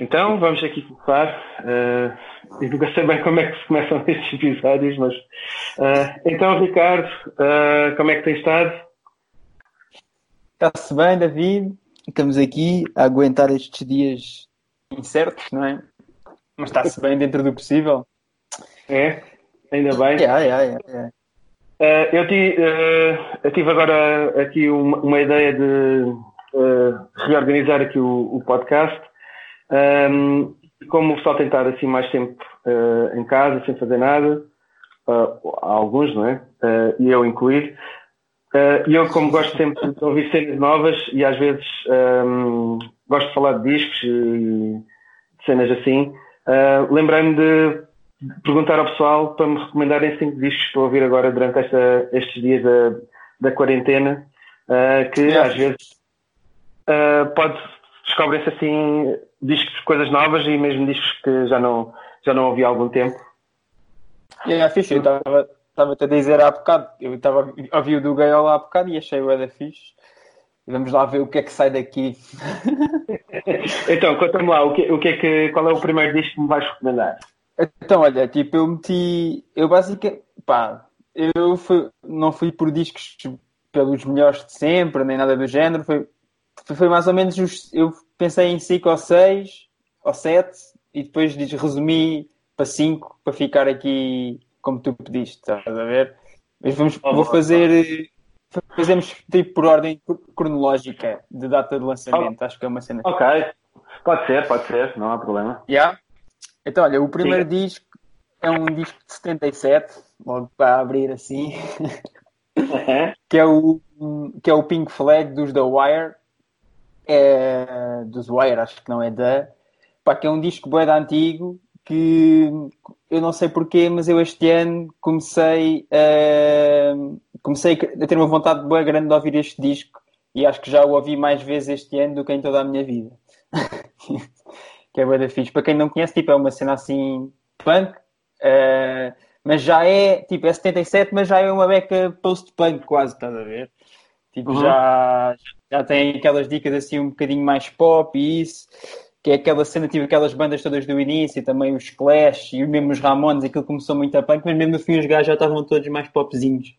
Então, vamos aqui começar. Uh, eu nunca sei bem como é que se começam estes episódios, mas. Uh, então, Ricardo, uh, como é que tem estado? Está-se bem, David. Estamos aqui a aguentar estes dias incertos, não é? Mas está-se bem dentro do possível. É, ainda bem. Yeah, yeah, yeah, yeah. Uh, eu, ti, eu, tive agora aqui uma, uma ideia de reorganizar aqui o, o podcast. Um, como o pessoal tem estado assim mais tempo em casa, sem fazer nada, há alguns, não é? e eu incluir. E eu, como gosto sempre de ouvir cenas novas e às vezes um, gosto de falar de discos e cenas assim, lembrei-me de perguntar ao pessoal para me recomendarem cinco discos para ouvir agora durante esta, estes dias da, da quarentena, uh, que às vezes uh, pode descobrem-se assim discos, coisas novas e mesmo discos que já não, já não ouvi há algum tempo. É, yeah, fixe, eu estava-te a dizer há bocado, eu estava a ouvir o do Gaiola há bocado e achei o Eda fixe. Vamos lá ver o que é que sai daqui. então, conta-me lá, o que, o que é que, qual é o primeiro disco que me vais recomendar? Então, olha, tipo, eu meti. Eu basicamente. Pá, eu fui, não fui por discos pelos melhores de sempre, nem nada do género. Foi, foi mais ou menos. Os, eu pensei em 5 ou 6 ou 7 e depois resumi para 5 para ficar aqui como tu pediste, estás a ver? Mas vamos, vou fazer. Fazemos tipo por ordem cronológica de data de lançamento. Oh, Acho que é uma cena. Ok, pode ser, pode ser, não há problema. Yeah? Então, olha, o primeiro Sim. disco é um disco de 77, logo para abrir assim, que, é o, que é o Pink Flag dos The Wire, é, dos Wire, acho que não é da, pá, que é um disco bem antigo, que eu não sei porquê, mas eu este ano comecei a, comecei a ter uma vontade bem grande de ouvir este disco e acho que já o ouvi mais vezes este ano do que em toda a minha vida. que é bué da fixe. Para quem não conhece, tipo, é uma cena assim punk, uh, mas já é, tipo, é 77, mas já é uma beca post-punk quase, estás a ver? Tipo, uhum. já, já tem aquelas dicas assim um bocadinho mais pop e isso, que é aquela cena, tipo, aquelas bandas todas do início, também os Clash e mesmo os Ramones, aquilo começou muito a punk, mas mesmo no fim os gajos já estavam todos mais popzinhos.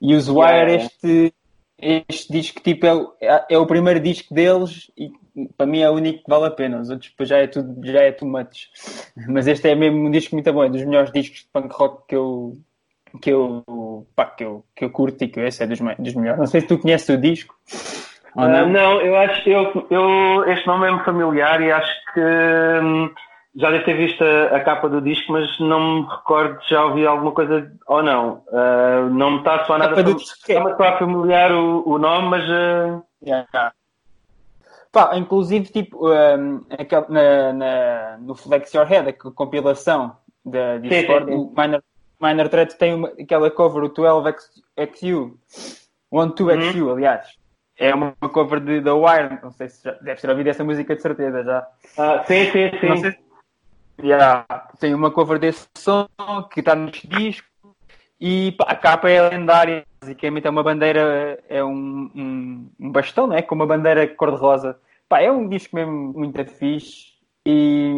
E os Wire, yeah. este, este disco, tipo, é, é o primeiro disco deles e para mim é o único que vale a pena. Os outros já é tudo, já é too much. Mas este é mesmo um disco muito bom, é dos melhores discos de punk rock que eu que eu, pá, que eu, que eu curto e que esse é dos, dos melhores. Não sei se tu conheces o disco. Uh, não? não, eu acho eu, eu este nome é-me familiar e acho que hum, já deve ter visto a, a, capa do disco, mas não me recordo se já ouvi alguma coisa ou não. Uh, não me está a soar nada. Está-me familiar o, o nome, mas. Uh... Yeah. Pá, inclusive, tipo, um, na, na, no Flex Your Head, a compilação da Discord, o Minor, Minor Threat tem uma, aquela cover, o 12XU, 12XU, uhum. aliás. É uma cover de The Wire, não sei se já, deve ter ouvido essa música de certeza já. Ah, sim, sim, sim. Não sei, yeah, tem uma cover desse som que está neste disco e pá, a capa é lendária. Basicamente é uma bandeira, é um, um, um bastão, né? Com uma bandeira cor-de-rosa Pá, é um disco mesmo muito fixe e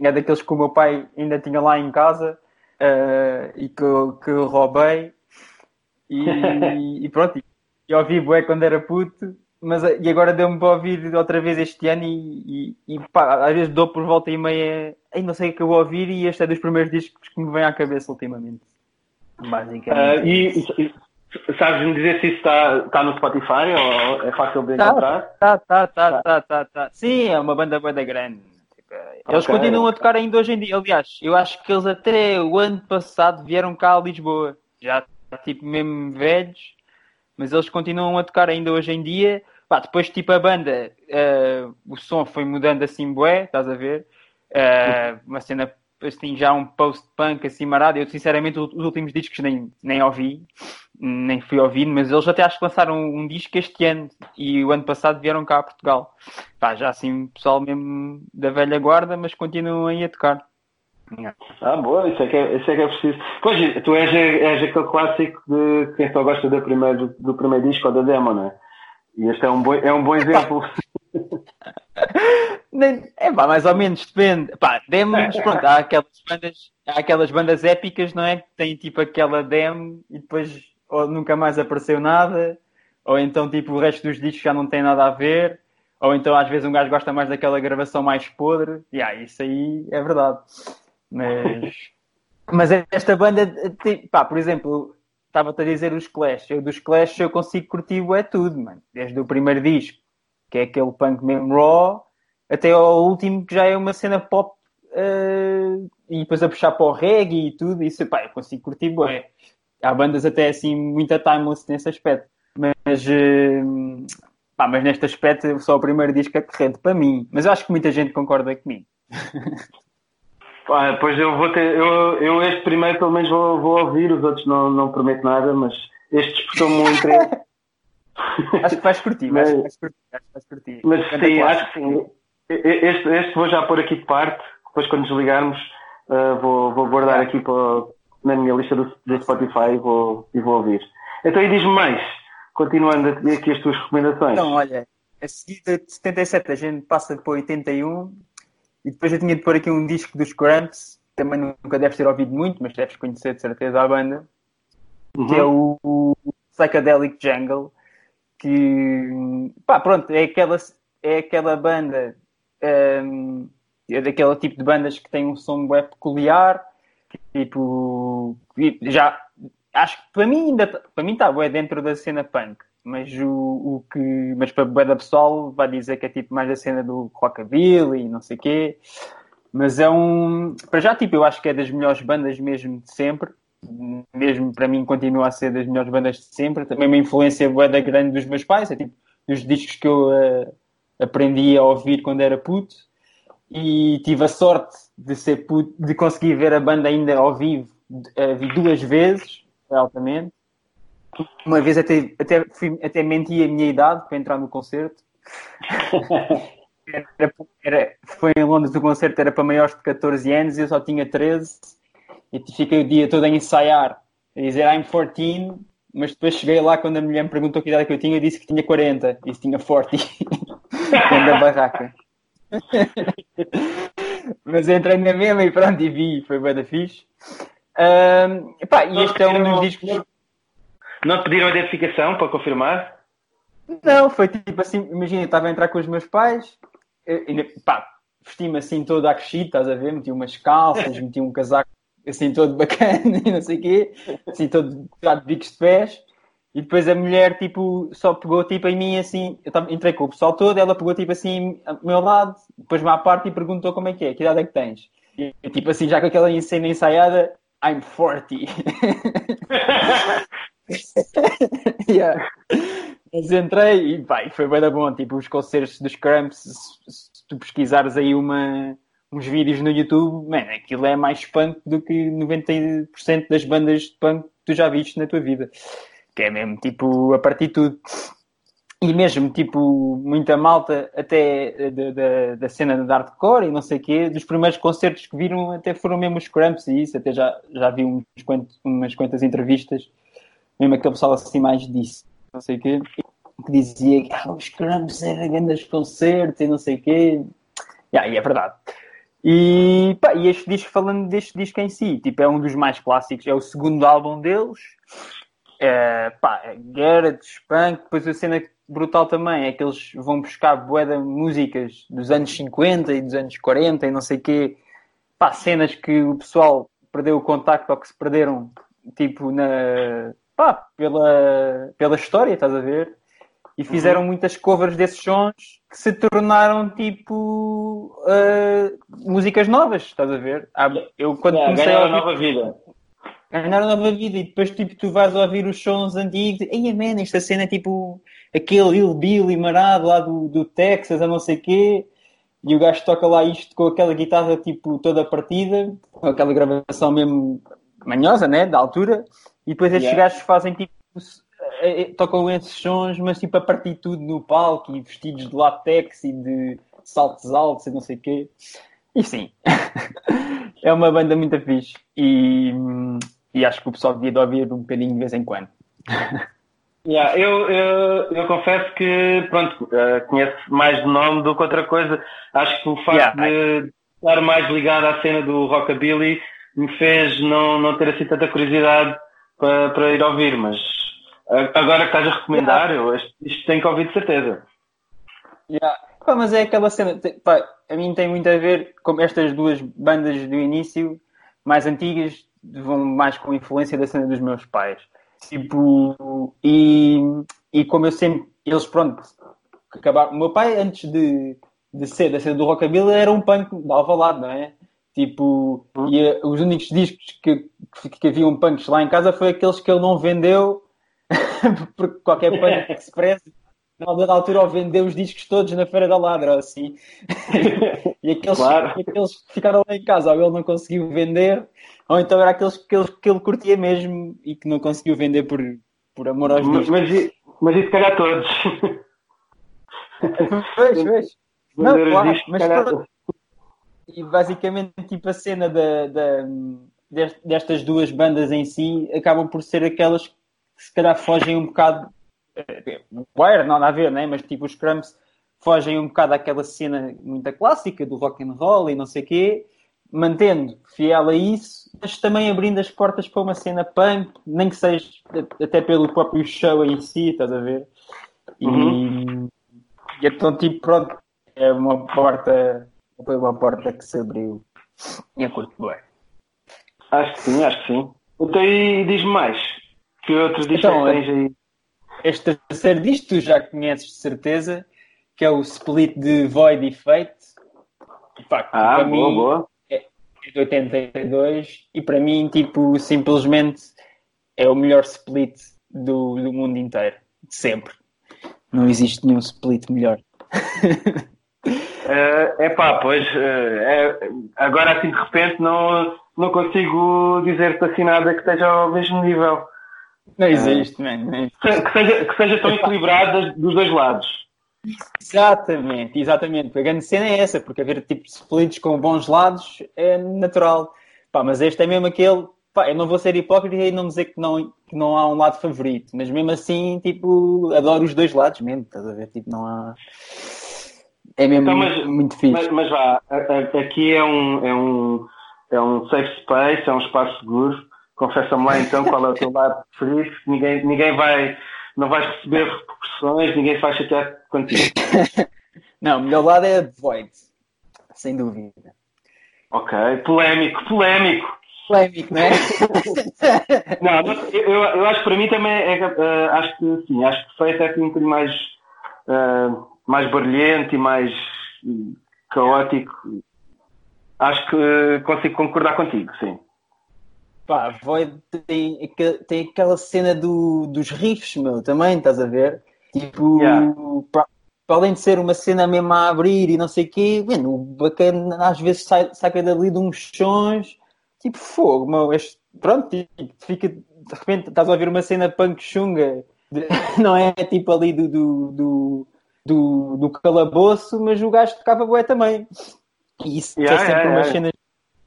é daqueles que o meu pai ainda tinha lá em casa uh, e que, eu, que eu roubei e, e pronto, e ouvi bué quando era puto mas e agora deu-me para ouvir outra vez este ano e, e, e pá, às vezes dou por volta e meia aí não sei o que eu vou ouvir e este é dos primeiros discos que me vem à cabeça ultimamente basicamente uh, e, Sabes-me dizer se isso está, está no Spotify ou é fácil de tá, encontrar? Tá, tá, tá, tá, tá, tá. Sim, é uma banda banda grande. Eles okay. continuam a tocar ainda hoje em dia. Aliás, eu acho que eles até o ano passado vieram cá a Lisboa. Já tipo mesmo velhos, mas eles continuam a tocar ainda hoje em dia. Pá, depois tipo a banda, uh, o som foi mudando assim bué, estás a ver? Uh, uma cena assim já um post-punk assim marado. Eu sinceramente os últimos discos nem, nem ouvi nem fui ouvir, mas eles até acho que lançaram um, um, disco este ano e o ano passado vieram cá a Portugal. Pá, já assim, pessoal mesmo da velha guarda, mas continuam aí a tocar. Ah, boa, isso é que é, isso é, que é preciso. Pois, tu és, és aquele clássico de quem só gosta do primeiro, do primeiro disco ou da demo, não é? E este é um bom, é um bom exemplo. é pá, mais ou menos, depende. Pá, demos, pronto, há aquelas bandas, há aquelas bandas épicas, não é? Que têm tipo aquela demo e depois ou nunca mais apareceu nada, ou então tipo o resto dos discos já não tem nada a ver, ou então às vezes um gajo gosta mais daquela gravação mais podre, e yeah, isso aí é verdade. Mas, mas esta banda, pá, por exemplo, estava-te a dizer os Clash, eu dos Clash eu consigo curtir é tudo, mano, desde o primeiro disco, que é aquele punk mesmo raw, até ao último que já é uma cena pop uh, e depois a puxar para o reggae e tudo, isso, pá, eu consigo curtir bué. Há bandas até assim, muita timeless nesse aspecto. Mas, uh, pá, mas neste aspecto só o primeiro disco é corrente para mim. Mas eu acho que muita gente concorda comigo. Ah, pois eu vou ter, eu, eu este primeiro pelo menos vou, vou ouvir, os outros não, não prometo nada, mas este despertou-me um interesse. acho que vais curtir, mas, vais curtir, acho que vais curtir. Mas sim, acho que sim. Este, este vou já pôr aqui de parte, depois quando desligarmos uh, vou, vou guardar aqui para, na minha lista do, do Spotify e vou, e vou ouvir. Então aí diz-me mais, continuando aqui as tuas recomendações. Então, olha, a seguida de 77 a gente passa para 81 e depois eu tinha de pôr aqui um disco dos Cramps, também nunca deves ter ouvido muito, mas deves conhecer de certeza a banda, uhum. que é o, o Psychedelic Jungle, que pá, pronto, é aquela, é aquela banda um, é daquele tipo de bandas que tem um som web peculiar, tipo, já acho que para mim ainda para mim está dentro da cena punk, mas o, o que mas para o da pessoal vai dizer que é tipo mais da cena do rockabilly e não sei quê. Mas é um para já tipo eu acho que é das melhores bandas mesmo de sempre. Mesmo para mim continua a ser das melhores bandas de sempre. Também uma influência boa da grande dos meus pais, é tipo dos discos que eu uh, aprendi a ouvir quando era puto e tive a sorte de ser de conseguir ver a banda ainda ao vivo uh, duas vezes, altamente. Uma vez até, até, fui, até menti a minha idade para entrar no concerto. era, era, foi em Londres o concerto, era para maiores de 14 anos e eu só tinha 13. E fiquei o dia todo a ensaiar, a dizer I'm 14, mas depois cheguei lá quando a mulher me perguntou que idade que eu tinha, eu disse que tinha 40 e tinha 40 dentro da barraca. Mas entrei na mesma e pronto, e vi, foi bem da fixe. Um, epá, e este é um dos discos. Não pediram identificação para confirmar? Não, foi tipo assim, imagina, estava a entrar com os meus pais, pá, vesti-me assim todo a crescer, estás a ver? Meti umas calças, meti um casaco assim todo bacana e não sei o quê, assim todo de bicos de pés. E depois a mulher, tipo, só pegou, tipo, em mim, assim, eu entrei com o pessoal todo, ela pegou, tipo, assim, ao meu lado, depois-me à parte e perguntou como é que é, que idade é que tens? E, tipo, assim, já com aquela cena ensaiada, I'm 40. yeah. Mas entrei e, pá, foi bem da bom, tipo, os concertos dos Cramps, se, se tu pesquisares aí uma, uns vídeos no YouTube, man, aquilo é mais punk do que 90% das bandas de punk que tu já viste na tua vida que é mesmo tipo a partir de tudo. E mesmo, tipo, muita malta até da, da, cena de hardcore e não sei o quê, dos primeiros concertos que viram até foram mesmo os Cramps e isso, até já, já vi uns quantos, umas quantas entrevistas, mesmo aquele pessoal assim mais disse, não sei o quê, que dizia que ah, os Cramps eram grandes concertos e não sei o quê. Yeah, e é verdade. E, pá, e este disco, falando deste disco em si, tipo, é um dos mais clássicos, é o segundo álbum deles, é, pá, Garrett, Spunk, depois a cena brutal também é que eles vão buscar de músicas dos anos 50 e dos anos 40 e não sei quê. Pá, cenas que o pessoal perdeu o contacto ou que se perderam, tipo, na... Pá, pela, pela história, estás a ver? E fizeram uhum. muitas covers desses sons que se tornaram, tipo, uh, músicas novas, estás a ver? Eu, quando yeah, comecei a ouvir... nova vida ganhar nova vida e depois tipo tu vais ouvir os sons antigos e aí man, esta cena é tipo aquele Il Billy marado lá do, do Texas a não sei quê. E o gajo toca lá isto com aquela guitarra tipo toda partida com aquela gravação mesmo manhosa né, da altura. E depois estes yeah. gajos fazem tipo eh, eh, tocam esses sons mas tipo a partir tudo no palco e vestidos de latex e de saltos altos e não sei o quê. E sim é uma banda muito fixe. E hum, e acho que o pessoal devia ouvir um bocadinho de vez em quando. Yeah, eu, eu, eu, confesso que, pronto, uh, conheço mais de nome do que outra coisa. Acho que o facto yeah. de estar mais ligado à cena do Rockabilly me fez não, não ter assim tanta curiosidade para, para ir ouvir, mas agora que estás a recomendar, yeah. eu, isto tenho que ouvir de certeza. Yeah. Pá, mas é aquela cena, pá, a mim tem muito a ver com estas duas bandas do início, mais antigas, vão mais com a influência da cena dos meus pais. Tipo, e, e como eu sempre, eles pronto, acabaram. O meu pai, antes de, de ser da cena do Rockabilly, era um punk de Alvalade, não é? Tipo, hum. e uh, os únicos discos que, que, que haviam punks lá em casa foi aqueles que ele não vendeu, porque qualquer punk que na altura, ele vendeu os discos todos na Feira da Ladra, assim. e aqueles, claro. aqueles que ficaram lá em casa, ou ele não conseguiu vender, ou então era aqueles que ele, que ele curtia mesmo e que não conseguiu vender por, por amor aos mas, mas, mas isso calhar todos. Pois, pois. Não, claro, mas pronto. E basicamente, tipo, a cena da, da, destas duas bandas em si acabam por ser aquelas que se calhar fogem um bocado. Wire, não nada a ver, né? mas tipo, os Cramps fogem um bocado àquela cena muito clássica do rock and roll e não sei o quê mantendo fiel a isso, mas também abrindo as portas para uma cena punk, nem que seja até pelo próprio show em si, estás a ver? E, uhum. e então, tipo, pronto, é uma porta, foi uma porta que se abriu e a curto bem. Acho que sim, acho que sim. Então, e diz-me mais, que outros discos então, tens aí? Este terceiro disco tu já conheces de certeza, que é o split de Void e Fate. Facto, ah, boa, mim, boa de 82 e para mim, tipo, simplesmente é o melhor split do, do mundo inteiro, de sempre. Não existe nenhum split melhor. É uh, pá, pois uh, é, agora assim de repente não, não consigo dizer-te assim nada que esteja ao mesmo nível. Não existe, uh, man. Que, seja, que seja tão equilibrado dos dois lados. Exatamente, exatamente. A grande cena é essa, porque haver tipo splits com bons lados é natural. Pá, mas este é mesmo aquele. Pá, eu não vou ser hipócrita e não dizer que não, que não há um lado favorito, mas mesmo assim, tipo, adoro os dois lados mesmo, estás a ver? Tipo, não há. É mesmo então, mas, muito fixe. Mas, mas vá, aqui é um, é, um, é um safe space, é um espaço seguro. Confessa-me lá então qual é o teu lado preferido. Ninguém, ninguém vai não vais receber repercussões, ninguém faz chatear contigo. não, o melhor lado é Void, sem dúvida. Ok, polémico, polémico. Polémico, não é? não, eu, eu acho que para mim também é, uh, acho que sim, acho que feito é um bocadinho mais, uh, mais barulhento e mais caótico. Acho que consigo concordar contigo, sim. Pá, Void tem, tem aquela cena do, dos riffs, meu, também, estás a ver? Tipo, yeah. para, além de ser uma cena mesmo a abrir e não sei o quê, mano, o bacana às vezes sai, saca dali de uns sons, tipo, fogo, meu, este, pronto, tipo, fica, de repente estás a ouvir uma cena punk chunga, de, não é tipo ali do, do, do, do, do calabouço, mas o gajo tocava bué também. E isso yeah, é sempre yeah, umas cenas,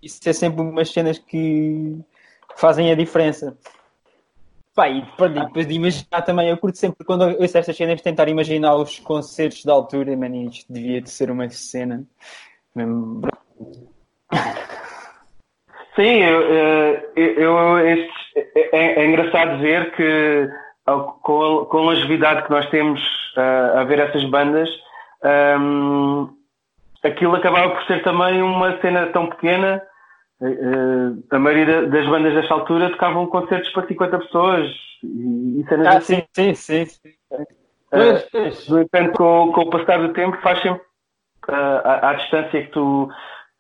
isso é sempre umas cenas que fazem a diferença. Pá, e depois de imaginar também, eu curto sempre quando eu ouço estas cenas tentar imaginar os concertos da altura, mano, isto devia de ser uma cena. Sim, eu, eh, eu, eu este, é, é, engraçado ver que com a, com a longevidade que nós temos uh, a ver essas bandas, um, ehm, aquilo acabava por ser também uma cena tão pequena a maioria das bandas desta altura tocavam concertos para 50 pessoas e, cenas ah, assim. Sim, sim, sim. Uh, no entanto, com, com, o passar do tempo, faz sempre uh, à, à, distância que tu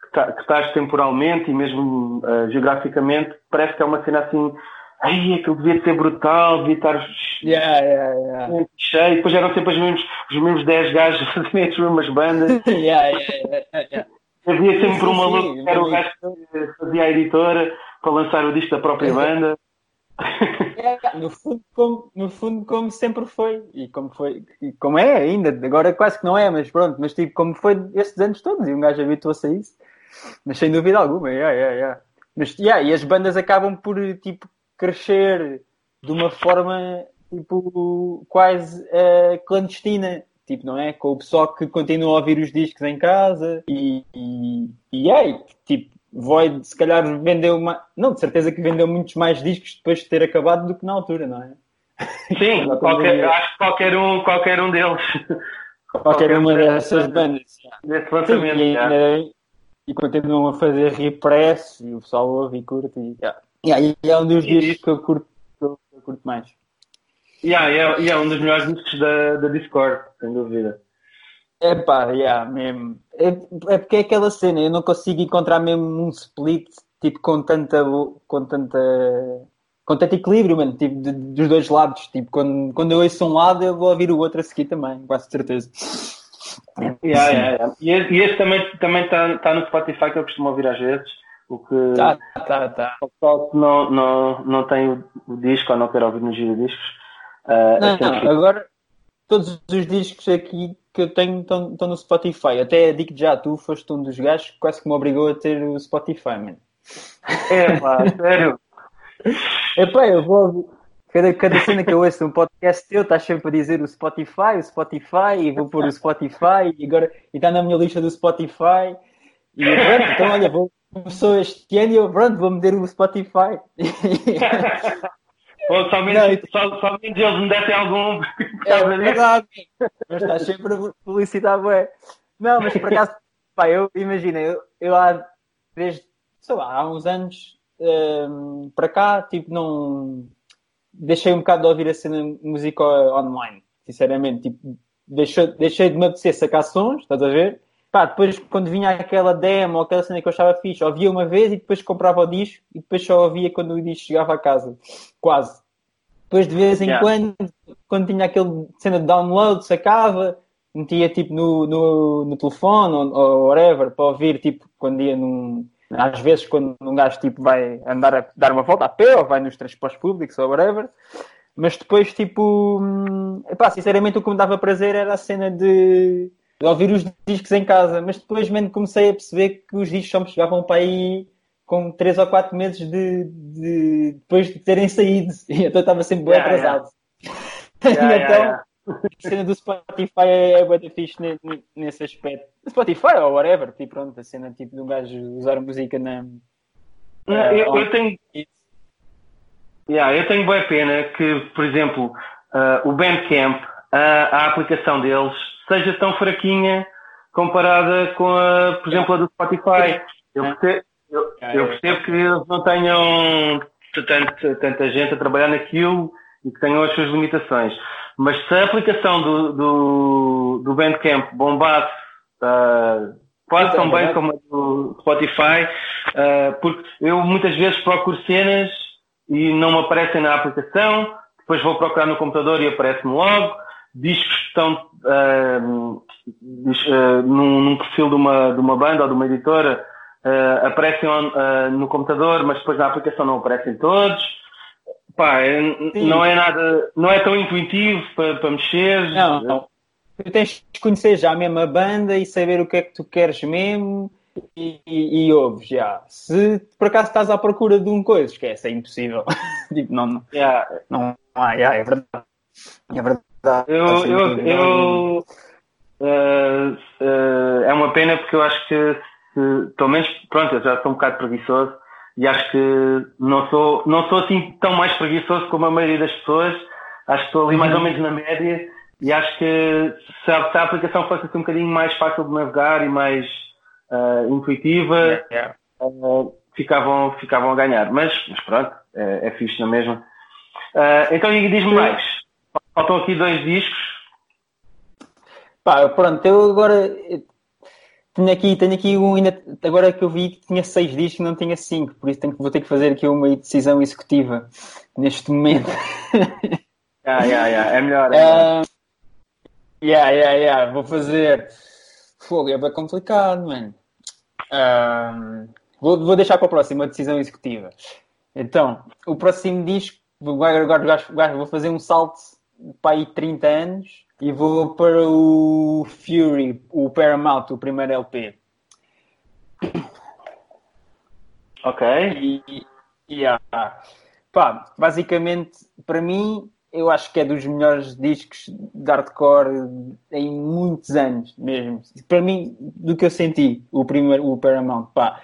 que, tá, estás temporalmente e mesmo geograficamente, parece que é uma cena assim. Ai, aquilo devia ser brutal, devia estar yeah, yeah, yeah. cheio. Depois eram sempre os mesmos, os mesmos 10 gajos as mesmas bandas. yeah, yeah, yeah. Havia sempre um maluco que era o gajo que fazia a editora para lançar o disco da própria banda. É, no, fundo, como, no fundo, como sempre foi, e como foi, e como é ainda, agora quase que não é, mas pronto, mas tipo, como foi estes anos todos, e um gajo habituou-se a isso, mas sem dúvida alguma, yeah, yeah, yeah. Mas, yeah, e as bandas acabam por tipo crescer de uma forma tipo, quase uh, clandestina, tipo, não é? Com o pessoal que continua a ouvir os discos em casa e, e, e é, tipo, Void se calhar vendeu uma. Não, de certeza que vendeu muitos mais discos depois de ter acabado do que na altura, não é? Sim, qualquer, acho que qualquer um, qualquer um deles. Qualquer, qualquer uma dessas bandas. Desse lançamento. Sim, e, e, continuam a fazer repress e o pessoal ouve e curte. E, yeah. Yeah, e é um dos discos que eu curto, que eu, curto mais. Yeah, e é, é um dos melhores discos da, da Discord, sem dúvida. É pá, yeah, mesmo. É, é porque é aquela cena, eu não consigo encontrar mesmo um split tipo com tanta com tanta com tanto equilíbrio, mano, tipo, de, dos dois lados. Tipo, quando, quando eu ouço um lado, eu vou ouvir o outro a seguir também, quase certeza. Yeah, yeah, yeah. E, este, e este também está também tá, tá no Spotify que eu costumo ouvir às vezes. O que tá, tá, tá. o pessoal que não, não, não tem o, o disco ou não quer ouvir no giro discos. Uh, não, não, agora todos os discos aqui que eu tenho estão, estão no Spotify. Até digo já, tu foste um dos gajos que quase que me obrigou a ter o Spotify, mano. É, pá, sério. É pá, eu vou. Cada, cada cena que eu ouço um podcast teu, estás sempre a dizer o Spotify, o Spotify, e vou pôr o Spotify, e agora está na minha lista do Spotify. E pronto, então olha, vou, começou este ano e eu, pronto, vou meter o Spotify. Ou somente, não, só, somente eles me dessem algum. É verdade. Mas estás sempre a publicitar, ué. Não, mas por acaso, pá, eu imagina, eu, eu há, desde, sei lá, há uns anos um, para cá, tipo, não. Deixei um bocado de ouvir a cena música online, sinceramente. Tipo, deixei, deixei de me apetecer sacar sons, estás a ver? Pá, depois quando vinha aquela demo ou aquela cena que eu achava fixe, ouvia uma vez e depois comprava o disco e depois só ouvia quando o disco chegava a casa. Quase. Depois de vez em yeah. quando, quando tinha aquele cena de download, sacava, metia tipo no, no, no telefone ou, ou whatever para ouvir, tipo, quando ia num. Às vezes, quando um gajo tipo, vai andar a dar uma volta a pé ou vai nos transportes públicos ou whatever, mas depois, tipo, hum, epá, sinceramente, o que me dava prazer era a cena de de ouvir os discos em casa, mas depois mesmo comecei a perceber que os discos só me chegavam para aí com 3 ou 4 meses de, de, depois de terem saído, e então estava sempre bem yeah, atrasado. Yeah. então, yeah, a cena do Spotify é, é bem fixe nesse aspecto. Spotify ou whatever, tipo, pronto, a cena tipo de um gajo usar música na. Não, eu, eu, tenho. Yeah, eu tenho boa pena que, por exemplo, uh, o Bandcamp, uh, a aplicação deles seja tão fraquinha comparada com a, por exemplo, a do Spotify. Eu percebo, eu, eu percebo que eles não tenham tanta, tanta gente a trabalhar naquilo e que tenham as suas limitações. Mas se a aplicação do, do, do Bandcamp bombasse uh, quase tão bem como a do Spotify, uh, porque eu muitas vezes procuro cenas e não me aparecem na aplicação, depois vou procurar no computador e aparece-me logo discos que estão uh, uh, num, num, perfil de uma, de uma banda ou de uma editora uh, aparecem uh, no computador, mas depois na aplicação não aparecem todos. Pá, é, não é nada, não é tão intuitivo para, para mexer. Não, não. Tu tens de conhecer já a mesma banda e saber o que é que tu queres mesmo e, e, e ouves já. Se por acaso estás à procura de um coisa, esquece, é impossível. tipo, não, não, yeah. não, ah, yeah, é verdade. É verdade. Eu, eu, eu uh, uh, é uma pena porque eu acho que se, pelo menos pronto, eu já sou um bocado preguiçoso e acho que não sou, não sou assim tão mais preguiçoso como a maioria das pessoas. Acho que estou ali mais ou uhum. menos na média e acho que se a, se a aplicação fosse assim um bocadinho mais fácil de navegar e mais uh, intuitiva, yeah, yeah. ficavam, ficavam a ganhar. Mas, mas pronto, é, é fixe na mesma. então diz-me mais. Faltam aqui dois discos. Pá, pronto, eu agora tenho aqui, tenho aqui um ainda, agora que eu vi que tinha seis discos e não tinha cinco, por isso tenho, vou ter que fazer aqui uma decisão executiva neste momento. yeah, yeah, yeah. É melhor. É melhor. Uh, yeah, yeah, yeah. Vou fazer. Fogo, é bem complicado, mano. Uh, vou, vou deixar para a próxima decisão executiva. Então, o próximo disco, agora, agora, agora vou fazer um salto para aí 30 anos e vou para o Fury, o Paramount, o primeiro LP. Ok. E, yeah. Pá, basicamente, para mim, eu acho que é dos melhores discos de hardcore em muitos anos mesmo. Para mim, do que eu senti, o primeiro, o Paramount, pá,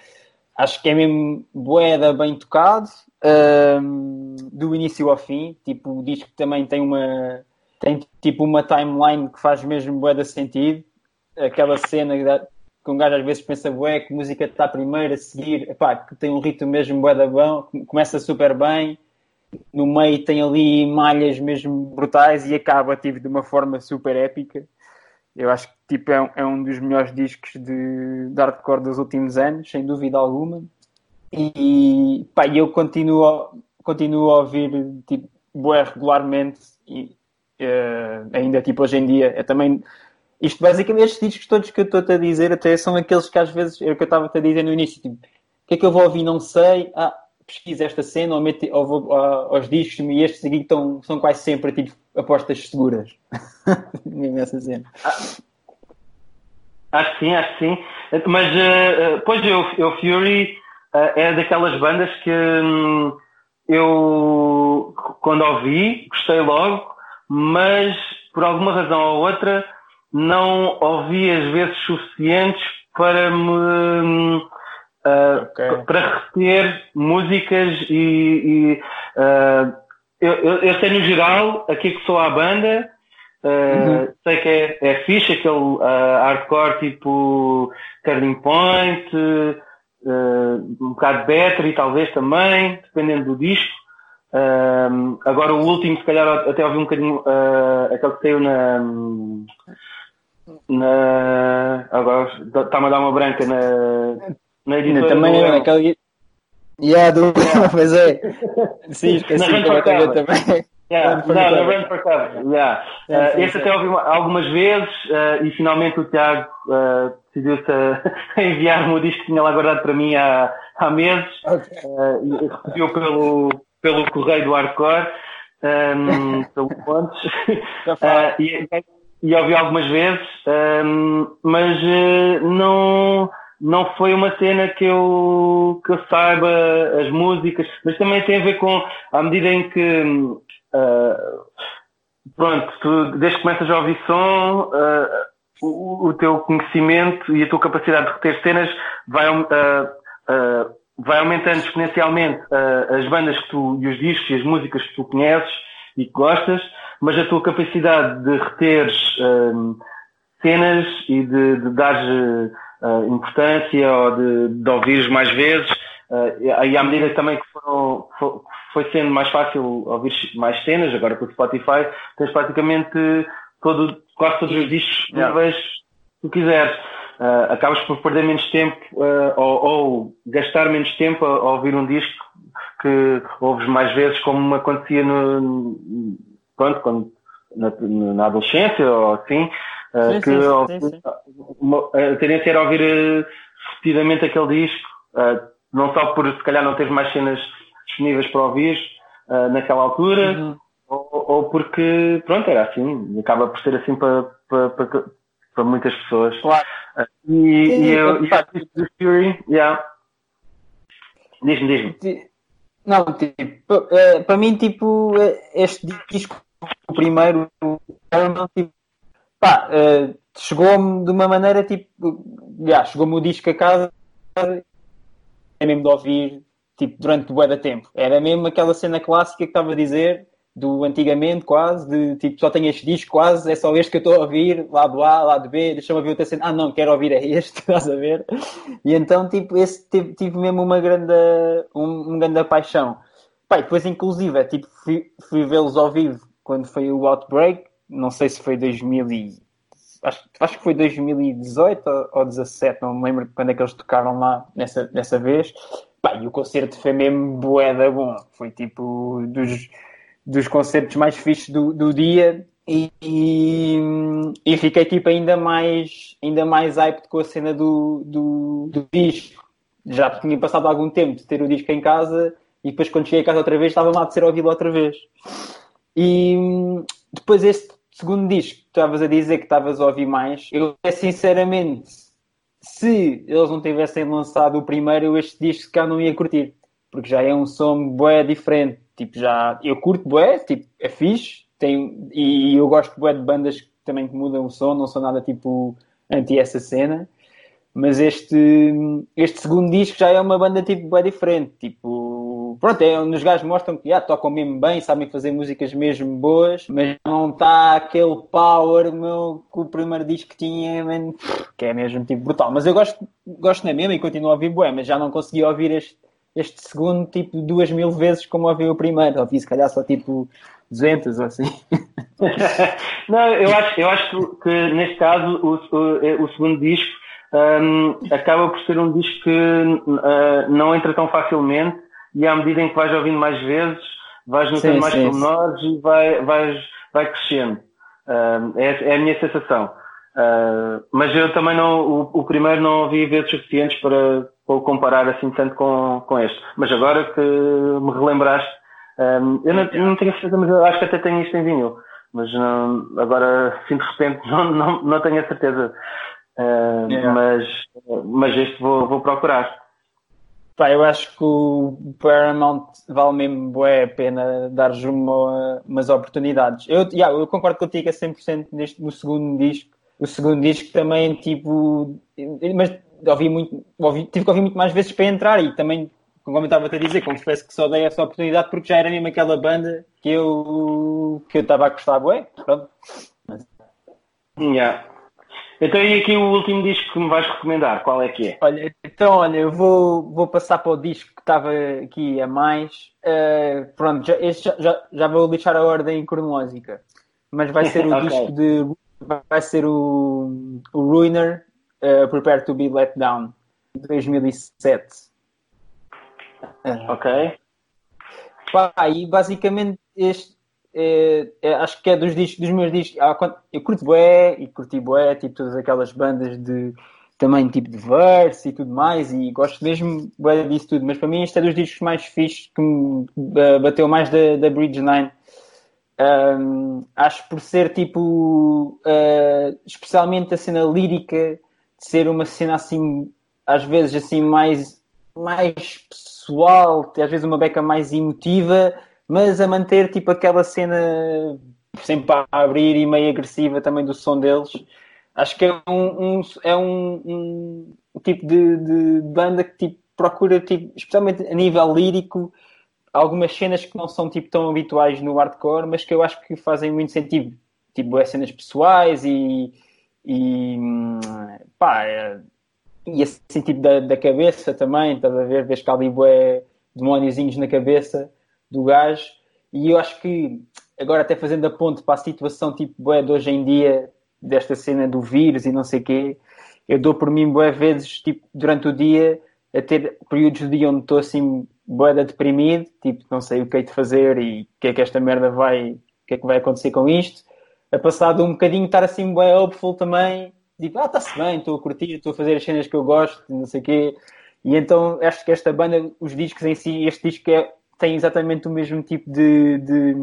acho que é mesmo boeda bem tocado, um, do início ao fim. Tipo, o disco também tem uma, tem tipo uma timeline que faz mesmo boeda sentido. Aquela cena que um gajo às vezes pensa, bué, que música está primeiro a seguir, epá, que tem um ritmo mesmo bué da bom, começa super bem, no meio tem ali malhas mesmo brutais e acaba tipo, de uma forma super épica. Eu acho que tipo, é, um, é um dos melhores discos de, de hardcore dos últimos anos, sem dúvida alguma. E pá, eu continuo, continuo a ouvir tipo, bué regularmente e uh, ainda tipo hoje em dia. É também isto basicamente, estes discos todos que eu estou a dizer até são aqueles que às vezes, é o que eu estava a dizer no início, tipo, o que é que eu vou ouvir, não sei, ah, pesquisa esta cena ou, mete, ou vou ah, aos discos e estes aqui estão, são quase sempre tipo, apostas seguras. Mesmo essa cena. Ah, acho que sim, acho que sim. Mas, uh, pois, eu, eu Fury é daquelas bandas que um, eu, quando ouvi, gostei logo, mas por alguma razão ou outra não ouvi as vezes suficientes para me uh, okay. para reter músicas e, e uh, eu, eu, eu, sei no geral aqui que sou à banda uh, uhum. sei que é, é fixe aquele hardcore tipo Turning Point um bocado Battery talvez também dependendo do disco agora o último se calhar até ouvi um bocadinho aquele que saiu na na. Agora está-me a dar uma branca na. Na editora. Também é aquele. Yeah, do... pois é. Sim, esqueci completamente também. Yeah, não, na Run for Cover. Yeah. Uh, sim, esse sim. até ouvi algumas vezes uh, e finalmente o Tiago uh, decidiu-se a enviar-me o disco que tinha lá guardado para mim há, há meses okay. uh, e recebeu pelo, pelo correio do Hardcore, um, pelo Pontes. uh, e, e ouvi algumas vezes, um, mas uh, não, não foi uma cena que eu, que eu saiba as músicas, mas também tem a ver com, à medida em que, uh, pronto, tu, desde que começas a ouvir som, uh, o, o, teu conhecimento e a tua capacidade de reter cenas vai, vai aumentando exponencialmente as bandas que tu, e os discos e as músicas que tu conheces e que gostas, mas a tua capacidade de reteres cenas e de, de dar uh, importância ou de, de ouvires mais vezes, uh, e à medida também que foram, foi sendo mais fácil ouvir mais cenas, agora com o Spotify, tens praticamente todo, quase todos os discos yeah. que tu quiseres. Uh, acabas por perder menos tempo uh, ou, ou, gastar menos tempo a, a, ouvir um disco que ouves mais vezes, como acontecia no, pronto, quando, na, na adolescência ou assim, uh, sim, que sim, sim, uma, a tendência era ouvir repetidamente aquele disco, não só por se calhar não ter mais cenas disponíveis para ouvir naquela altura, uhum. Ou, porque, pronto, era assim, acaba por ser assim para, para, para, para muitas pessoas. Claro. e, e eu, e eu, Fury, yeah. Diz-me, diz-me. Não, tipo, para mim, tipo, este disco o primeiro tipo, pá, uh, chegou-me de uma maneira tipo, já, chegou-me o disco a casa é mesmo de ouvir tipo, durante o bué da tempo. Era mesmo aquela cena clássica que estava a dizer do antigamente quase, de tipo, só tenho este disco quase, é só este que eu estou a ouvir, lado A, lado B, deixa-me ouvir outra cena, ah não, quero ouvir é este, estás a ver? E então, tipo, esse tive, tive mesmo uma grande, um, um grande paixão. Pai, depois inclusive, tipo, fui, fui vê-los ao vivo quando foi o Outbreak, não sei se foi 2000 e... acho, acho que foi 2018 ou, ou 17, não me lembro quando é que eles tocaram lá nessa, dessa vez. Pá, e o concerto foi mesmo boeda bom, foi tipo dos, dos concertos mais fixos do, do dia e, e, e, fiquei tipo ainda mais ainda mais hyped com a cena do, do, do disco. Já tinha passado algum tempo de ter o disco em casa e depois quando cheguei a casa outra vez estava lá de ser ouvido outra vez. E depois este segundo disco que estavas a dizer que estavas a ouvir mais, eu sinceramente, se eles não tivessem lançado o primeiro, este disco cá não ia curtir, porque já é um som bué diferente. Tipo, já, eu curto bué, tipo, é fixe, tem, e eu gosto bué de bandas que também mudam o som, não sou nada tipo anti essa cena. Mas este, este segundo disco já é uma banda tipo bué diferente, tipo, pronto, é onde os gajos mostram que ah, tocam mesmo bem, sabem fazer músicas mesmo boas, mas não está aquele power meu, que o primeiro disco tinha, que é mesmo tipo brutal. Mas eu gosto, gosto na mesma e continuo a ouvir bué, mas já não consegui ouvir este este segundo tipo duas mil vezes como ouvi o primeiro. Ouvi se calhar só tipo 200 ou assim. não, eu acho, eu acho que neste caso o, o, o segundo disco um, acaba por ser um disco que uh, não entra tão facilmente e à medida em que vais ouvindo mais vezes vais notando mais pormenores e vai, vais, vai crescendo. Uh, é, é, a minha sensação. Uh, mas eu também não, o, o, primeiro não ouvi vezes suficientes para, para comparar assim tanto com, com este. Mas agora que me relembraste, um, eu não, não tenho certeza, mas acho que até tenho isto em vinil. Mas não, agora, assim de repente, não, não, não tenho a certeza. Uh, yeah. mas, mas este vou, vou procurar. Pá, eu acho que o Paramount vale mesmo bué a pena dar-lhes uma, umas oportunidades. Eu, yeah, eu concordo contigo a 100% neste, no segundo disco o segundo disco também, tipo, mas ouvi muito, ouvi, tive que ouvir muito mais vezes para entrar e também, como eu estava a dizer, confesso que só dei essa oportunidade porque já era mesmo aquela banda que eu que eu estava a gostar, bué, pronto. Mas... Yeah. Então e aqui o último disco que me vais recomendar, qual é que é? Olha, então olha, eu vou, vou passar para o disco que estava aqui a mais. Uh, pronto, já, já, já vou deixar a ordem cronológica, mas vai ser o okay. disco de vai ser o, o Ruiner uh, Prepare to be Let Down, de 2007. Uh, ok. Pá, e basicamente este é, é, acho que é dos, discos, dos meus discos. Eu curto bué e curti bué, tipo todas aquelas bandas de também tipo de verse e tudo mais, e gosto mesmo bué disso tudo, mas para mim este é dos discos mais fixos que me bateu mais da, da Bridge 9 um, acho por ser tipo, uh, especialmente a cena lírica, de ser uma cena assim, às vezes assim mais, mais pessoal, às vezes uma beca mais emotiva, mas a manter tipo aquela cena sempre a abrir e meio agressiva também do som deles. Acho que é um, um é um, um tipo de, de, banda que tipo, procura, tipo, especialmente a nível lírico, algumas cenas que não são tipo tão habituais no hardcore, mas que eu acho que fazem muito sentido. Tipo, é cenas pessoais e, e pá, é, e esse sentido da, da cabeça também, estás a ver? Vês que há ali bué demóniozinhos na cabeça do gajo. E eu acho que, agora até fazendo a ponte para a situação tipo bué de hoje em dia, desta cena do vírus e não sei o quê, eu dou por mim bué vezes, tipo, durante o dia, a ter períodos de dia onde estou assim boeda deprimido, tipo, não sei o que é de fazer e o que é que esta merda vai, o que é que vai acontecer com isto. A passado um bocadinho estar assim bem hopeful também, tipo, ah, está-se bem, estou a curtir, estou a fazer as cenas que eu gosto, não sei o quê. E então acho que esta banda, os discos em si, este disco é, tem exatamente o mesmo tipo de, de...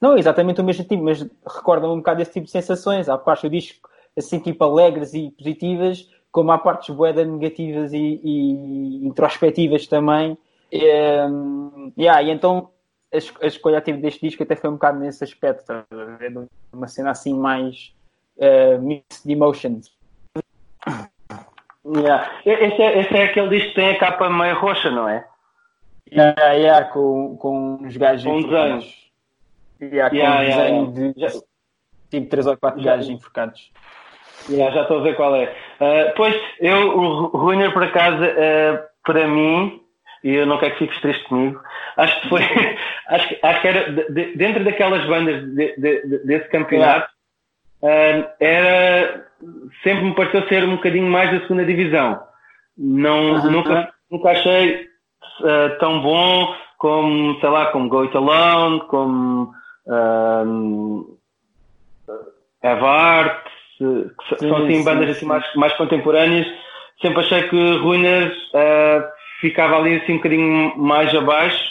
Não exatamente o mesmo tipo, mas recorda-me um bocado desse tipo de sensações. Há partes do disco assim, tipo, alegres e positivas, como há partes boedas negativas e, e introspectivas também. Um, yeah, e então a, escolha ativa deste disco até foi um bocado nesse aspecto, tá uma cena assim mais uh, mixed emotions. Yeah. Esse, é, esse é aquele disco que tem a capa meio roxa, não é? Yeah, yeah, com, com uns gajos com desenhos. Yeah, com yeah, um desenho yeah, de tipo 3 ou 4 gajos enforcados. Yeah, já estou a ver qual é. Uh, pois, eu, o Ruiner, por acaso, uh, para mim, e eu não quero que fiques triste comigo. Acho que foi, acho, que, acho que era de, dentro daquelas bandas de, de, desse campeonato, uh, era sempre me pareceu ser um bocadinho mais da segunda divisão. Não, uhum. nunca, nunca achei uh, tão bom como, sei lá, como Go It Alone, como um, Evart, que sim, são assim bandas assim mais, mais contemporâneas. Sempre achei que Ruinas uh, ficava ali assim um bocadinho mais abaixo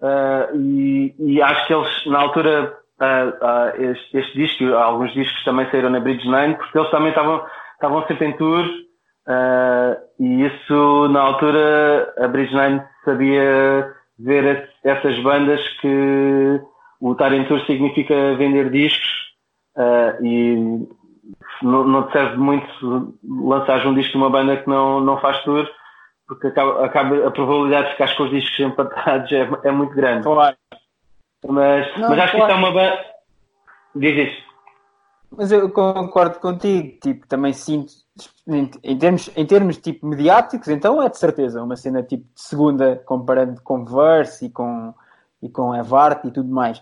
uh, e, e, acho que eles na altura uh, uh, este, este, disco, alguns discos também saíram na Bridge Nine porque eles também estavam, estavam sempre em tour e isso na altura a Bridge Nine sabia ver essas bandas que o Tarem Tour significa vender discos e não, não te serve muito lançar um disco de uma banda que não, não faz tour porque acaba, acaba a probabilidade de ficar com os discos empatados é, é muito grande. Claro. Mas, não, mas acho claro. que isto é uma banda. Diz isso. Mas eu concordo contigo, tipo, também sinto em, em, termos, em termos tipo mediáticos, então é de certeza uma cena tipo de segunda comparando com Verse e com, e com Evart e tudo mais.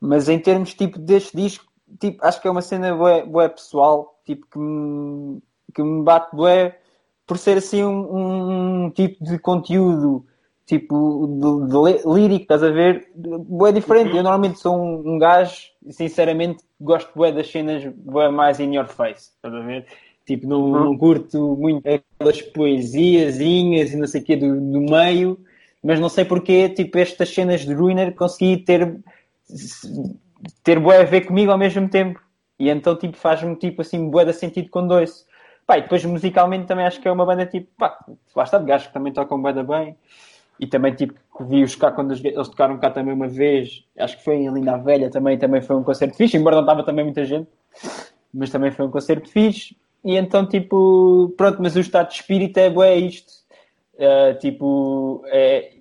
Mas em termos tipo deste disco, tipo, acho que é uma cena bué, bué pessoal, tipo, que me, que me bate bué por ser assim um, um tipo de conteúdo tipo de, de, lírico, estás a ver? Bué diferente. Eu normalmente sou um, um gajo, sinceramente, gosto bué das cenas bué mais in your face, estás a ver? Tipo, não, uhum. não curto muito aquelas poesiazinhas e não sei o quê do, do meio, mas não sei porque, tipo, estas cenas de Ruiner consegui ter ter bué a ver comigo ao mesmo tempo. E então, tipo, faz-me, tipo, assim, bué de sentido com dois. Pá, e depois musicalmente também acho que é uma banda, tipo, pá, lá está de gajos que também tocam bué da bem. E também, tipo, vi-os cá quando eles tocaram cá também uma vez, acho que foi em Linda Velha também, também foi um concerto fixe, embora não estava também muita gente, mas também foi um concerto fixe. E então, tipo, pronto, mas o estado de espírito é bué isto. Uh, tipo, é,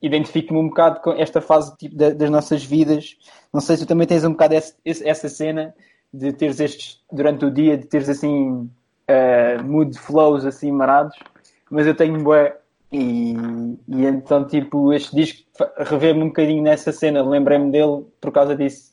identifico-me um bocado com esta fase tipo, das nossas vidas. Não sei se tu também tens um bocado esse, essa cena de teres estes, durante o dia, de teres assim, uh, mood flows assim marados, mas eu tenho bué. E, e então, tipo, este disco revê-me um bocadinho nessa cena, lembrei-me dele por causa disso.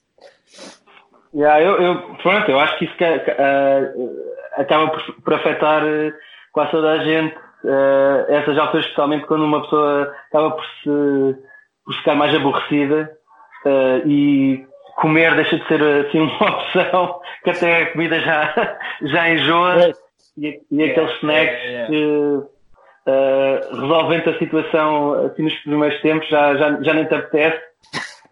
Yeah, eu, eu, pronto, eu acho que isso que, uh, acaba por, por afetar uh, quase toda a gente uh, essas alturas, especialmente quando uma pessoa acaba por se por ficar mais aborrecida e comer deixa de ser assim uma opção que até a comida já, já enjoa e, e aqueles snacks que uh, resolvendo a situação assim nos primeiros tempos já, já, já nem te apetece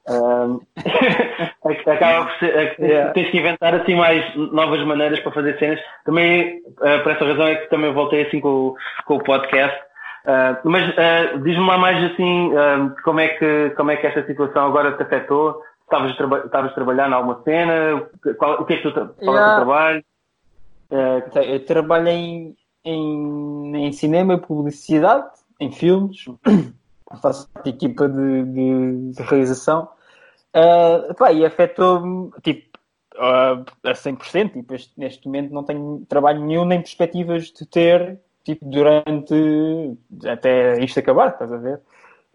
um, acaba por ser, yeah. tens que inventar assim mais novas maneiras para fazer cenas. Também, uh, por essa razão é que também voltei assim com, com o podcast. Uh, mas uh, diz-me lá mais assim, como, é que, como é que esta situação agora te afetou? Estavas a, traba a trabalhar em alguma cena? Qual, o que é que tu qual yeah. é o trabalho? Eu trabalho em, em, em cinema e publicidade, em filmes. faço equipa de, de, de realização Uh, pá, e afetou-me, tipo, uh, a 100%. Tipo, este, neste momento não tenho trabalho nenhum, nem perspectivas de ter, tipo, durante, até isto acabar, estás a ver?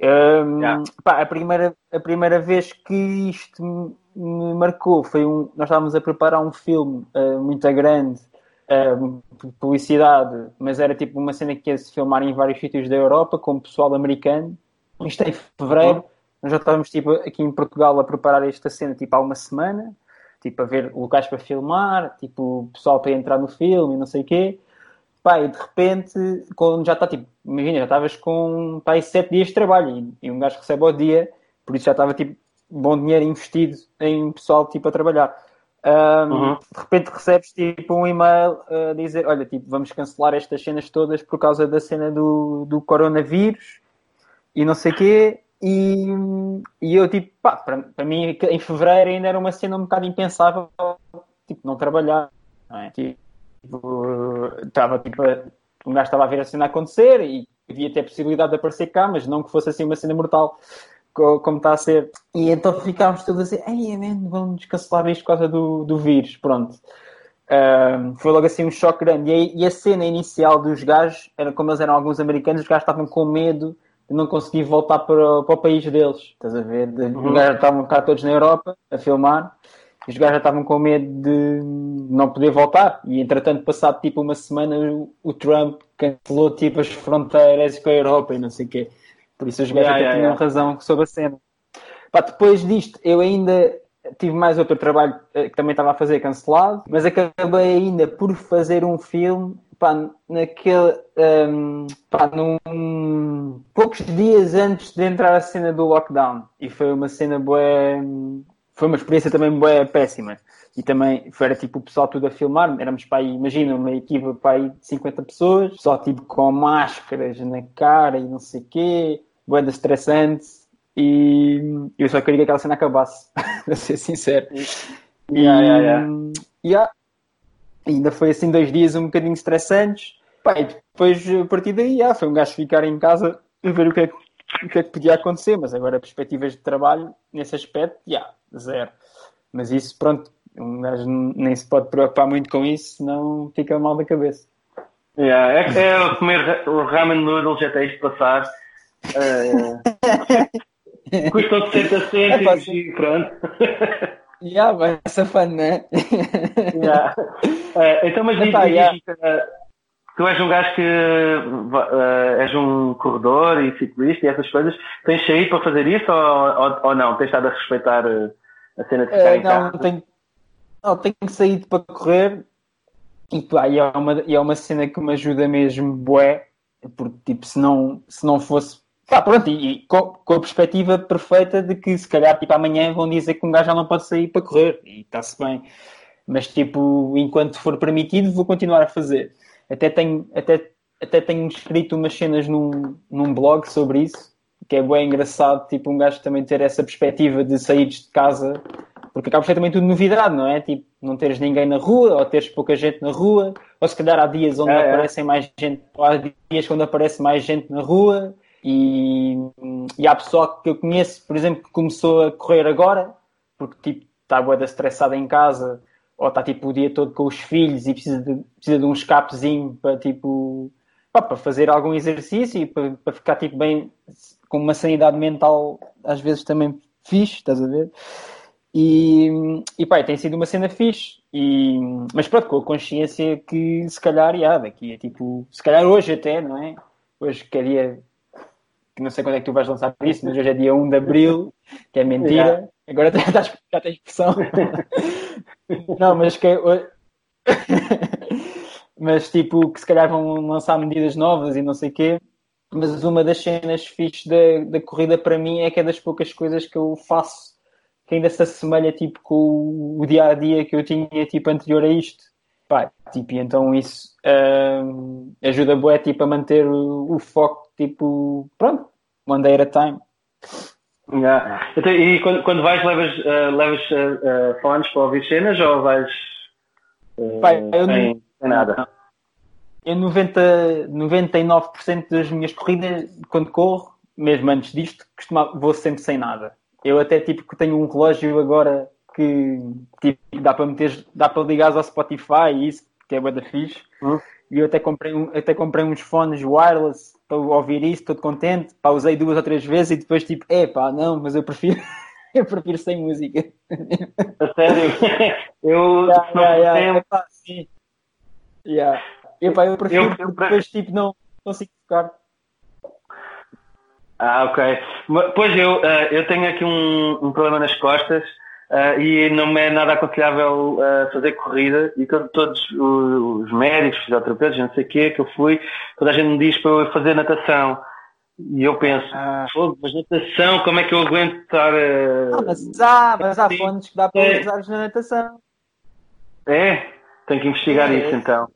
Um, yeah. pá, a, primeira, a primeira vez que isto me marcou foi um. Nós estávamos a preparar um filme uh, muito grande, uh, publicidade, mas era tipo uma cena que ia se filmar em vários sítios da Europa com pessoal americano. Isto em fevereiro. Nós já estávamos tipo, aqui em Portugal a preparar esta cena tipo, há uma semana, tipo, a ver locais para filmar, tipo, pessoal para entrar no filme e não sei o quê. Pá, e de repente, quando já está tipo, imagina, já estavas com pá, sete dias de trabalho e, e um gajo recebe ao dia, por isso já estava tipo bom dinheiro investido em pessoal tipo a trabalhar. Um, uhum. De repente recebes tipo um e-mail a dizer: Olha, tipo, vamos cancelar estas cenas todas por causa da cena do, do coronavírus e não sei o quê. E, e eu, tipo, pá, para, para mim, em fevereiro ainda era uma cena um bocado impensável, tipo, não trabalhar, não é? Tipo, estava, tipo, um gajo estava a ver a cena acontecer e havia até possibilidade de aparecer cá, mas não que fosse assim uma cena mortal como está a ser. E então ficámos todos assim, ei, man, vamos cancelar isto por causa do, do vírus, pronto. Foi logo assim um choque grande. E a, e a cena inicial dos gajos, era como eles eram alguns americanos, os gajos estavam com medo não consegui voltar para, para o país deles. Estás a ver? Uhum. Os gajos estavam cá todos na Europa a filmar e os gajos já estavam com medo de não poder voltar. E entretanto, passado tipo uma semana, o, o Trump cancelou tipo as fronteiras com a Europa e não sei o quê. Por isso os gajos yeah, yeah, tinham yeah. razão sobre a cena. Pá, depois disto, eu ainda tive mais outro trabalho eh, que também estava a fazer cancelado, mas acabei ainda por fazer um filme pá, naquele. Um, pá, num, poucos dias antes de entrar a cena do lockdown. E foi uma cena boa. Foi uma experiência também boa péssima. E também era tipo o pessoal tudo a filmar. Éramos para aí, imagina, uma equipa para aí de 50 pessoas, só tipo com máscaras na cara e não sei o quê, boeda estressante. E eu só queria que aquela cena acabasse, para ser sincero. Yeah, yeah, yeah. yeah. Ainda foi assim dois dias um bocadinho estressantes. Pá, e depois, a partir daí, yeah, foi um gajo ficar em casa a ver o que é que, o que, é que podia acontecer. Mas agora, perspectivas de trabalho, nesse aspecto, yeah, zero. Mas isso, pronto, um gajo nem se pode preocupar muito com isso, senão fica mal da cabeça. Yeah, é, é comer o ramen noodles até isto passar. Uh, custam 60 cêntimos é, e pronto. Yeah, vai safando, né? yeah. Uh, então, mas diz, yeah. uh, tu és um gajo que uh, és um corredor e ciclista e essas coisas. Tens saído para fazer isso ou, ou, ou não? Tens estado a respeitar a cena de ficar em não, casa? Tenho, não, tenho saído para correr e pá, e é, uma, e é uma cena que me ajuda mesmo, bué, porque tipo, se não, se não fosse Pá, pronto, e, e com, com, a perspectiva perfeita de que se calhar tipo, amanhã vão dizer que um gajo já não pode sair para correr e está-se bem. Mas tipo, enquanto for permitido, vou continuar a fazer. Até tenho, até, até tenho escrito umas cenas num, num blog sobre isso, que é bem engraçado, tipo, um gajo também ter essa perspectiva de sair de casa, porque acaba ser também tudo novidade, não é? Tipo, não teres ninguém na rua, ou teres pouca gente na rua, ou se calhar há dias onde é, aparecem é. mais gente, ou há dias quando aparece mais gente na rua, e, e há pessoal que eu conheço, por exemplo, que começou a correr agora, porque tipo, está boa estressada em casa, ou está tipo o dia todo com os filhos e precisa de, precisa de um escapezinho para tipo para fazer algum exercício e para, para ficar tipo bem com uma sanidade mental às vezes também fixe, estás a ver? E, e pá, tem sido uma cena fixe. E, mas pronto, com a consciência que se calhar, yeah, daqui é tipo, se calhar hoje até, não é? Hoje queria que não sei quando é que tu vais lançar isso, mas hoje é dia 1 de Abril, que é mentira. Yeah. Agora já, já tens expressão. não, mas que... mas tipo, que se calhar vão lançar medidas novas e não sei o quê. Mas uma das cenas fixes da, da corrida para mim é que é das poucas coisas que eu faço que ainda se assemelha tipo com o dia a dia que eu tinha tipo anterior a isto. Pá, tipo, e então isso hum, ajuda bué, tipo, a manter o, o, foco, tipo, pronto, one day at a time. Yeah. Então, e quando, quando vais, levas, uh, levas uh, uh, fones para ouvir cenas ou vais Pai, eu sem, não, sem nada? Eu 90, 99% das minhas corridas, quando corro, mesmo antes disto, costuma, vou sempre sem nada. Eu até tipo que tenho um relógio agora que tipo, dá para meter, dá para ligar ao Spotify e isso, que é bué da fixe. Hum. E eu até comprei, um, até comprei uns fones wireless para ouvir isso, todo contente. Pá, usei duas ou três vezes e depois tipo, é pá, não, mas eu prefiro, eu prefiro sem música. A sério? Eu yeah, não yeah, yeah, é, pá, sim. Yeah. Eu, pá, eu prefiro eu, eu, depois tipo não consigo tocar. Ah, ok. Pois eu, uh, eu tenho aqui um, um problema nas costas Uh, e não é nada aconselhável uh, fazer corrida e todo, todos os, os médicos, fisioterapeutas, não sei o quê, que eu fui, toda a gente me diz para eu fazer natação. E eu penso, ah. mas natação, como é que eu aguento estar. Uh, ah, mas há, mas há fontes que dá para é. usar na natação. É? Tenho que investigar é, isso então.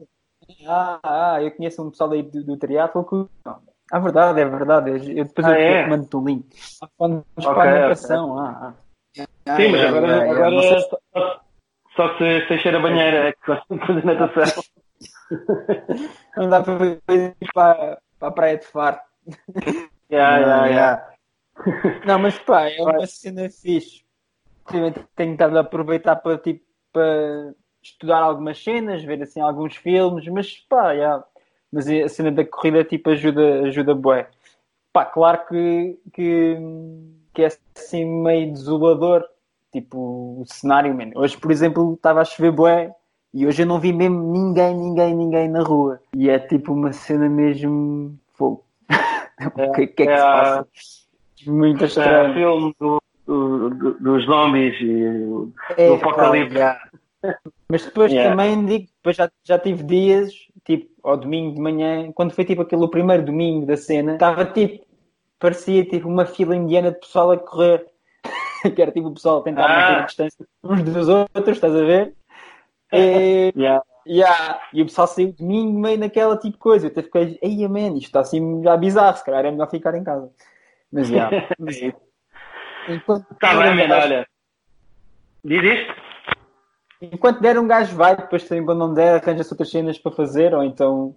Ah, ah, eu conheço um pessoal aí do, do triatlo que. Ah, verdade, é verdade. Eu depois ah, eu é? mando-te o link. Há fontes okay, para natação. Okay. Ah, ah. Sim, mas agora, é, agora é, só, só se se cheira a banheira é que gosto de fazer natação. Não dá para ir para, para a praia de Faro. Yeah, yeah, yeah. Não, mas pá, é uma cena fixe. Tenho estado a aproveitar para, tipo, para estudar algumas cenas, ver assim alguns filmes, mas pá, yeah. mas a cena da corrida tipo ajuda, ajuda bué. Pá, claro que, que, que é assim meio desolador tipo, o cenário, man. Hoje, por exemplo, estava a chover bué e hoje eu não vi mesmo ninguém, ninguém, ninguém na rua. E é tipo uma cena mesmo fogo. o que, que, é que é, se passa? Muito é estranho. É filme do, do, do, dos zombies e é, do apocalipse. Mas depois yeah. também digo, depois já, já tive dias, tipo, ao domingo de manhã, quando foi tipo aquele primeiro domingo da cena, estava tipo, parecia tipo uma fila indiana de pessoal a correr. que era tipo o pessoal tentar ah. manter a distância uns dos outros, estás a ver? E, yeah. Yeah. e o pessoal saiu de mim meio naquela tipo de coisa. Eu até fiquei, ei, man, isto está assim já bizarro, se calhar é melhor ficar em casa. Mas, yeah. mas, Está bem, mano, olha. Diz isto? Enquanto der um gajo vai, depois tem quando não der, arranja-se outras cenas para fazer, ou então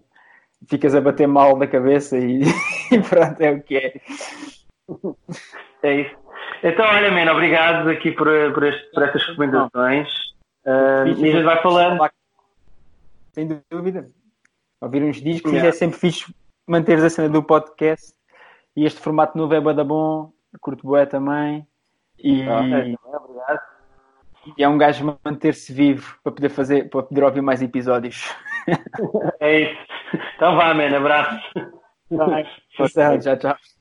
ficas a bater mal da cabeça e, e pronto, é o que é. É isso. Então, olha, mano, obrigado aqui por, por, este, por estas recomendações. Uh, e a gente vai falando. Sem dúvida. Ouvir uns discos yeah. é sempre fixe manteres a cena do podcast. E este formato novo é bada bom, curto boé também. E, ah, é, obrigado. e é um gajo manter-se vivo para poder fazer, para poder ouvir mais episódios. É isso. Então vá, man, abraço. Vai. Tchau, tchau.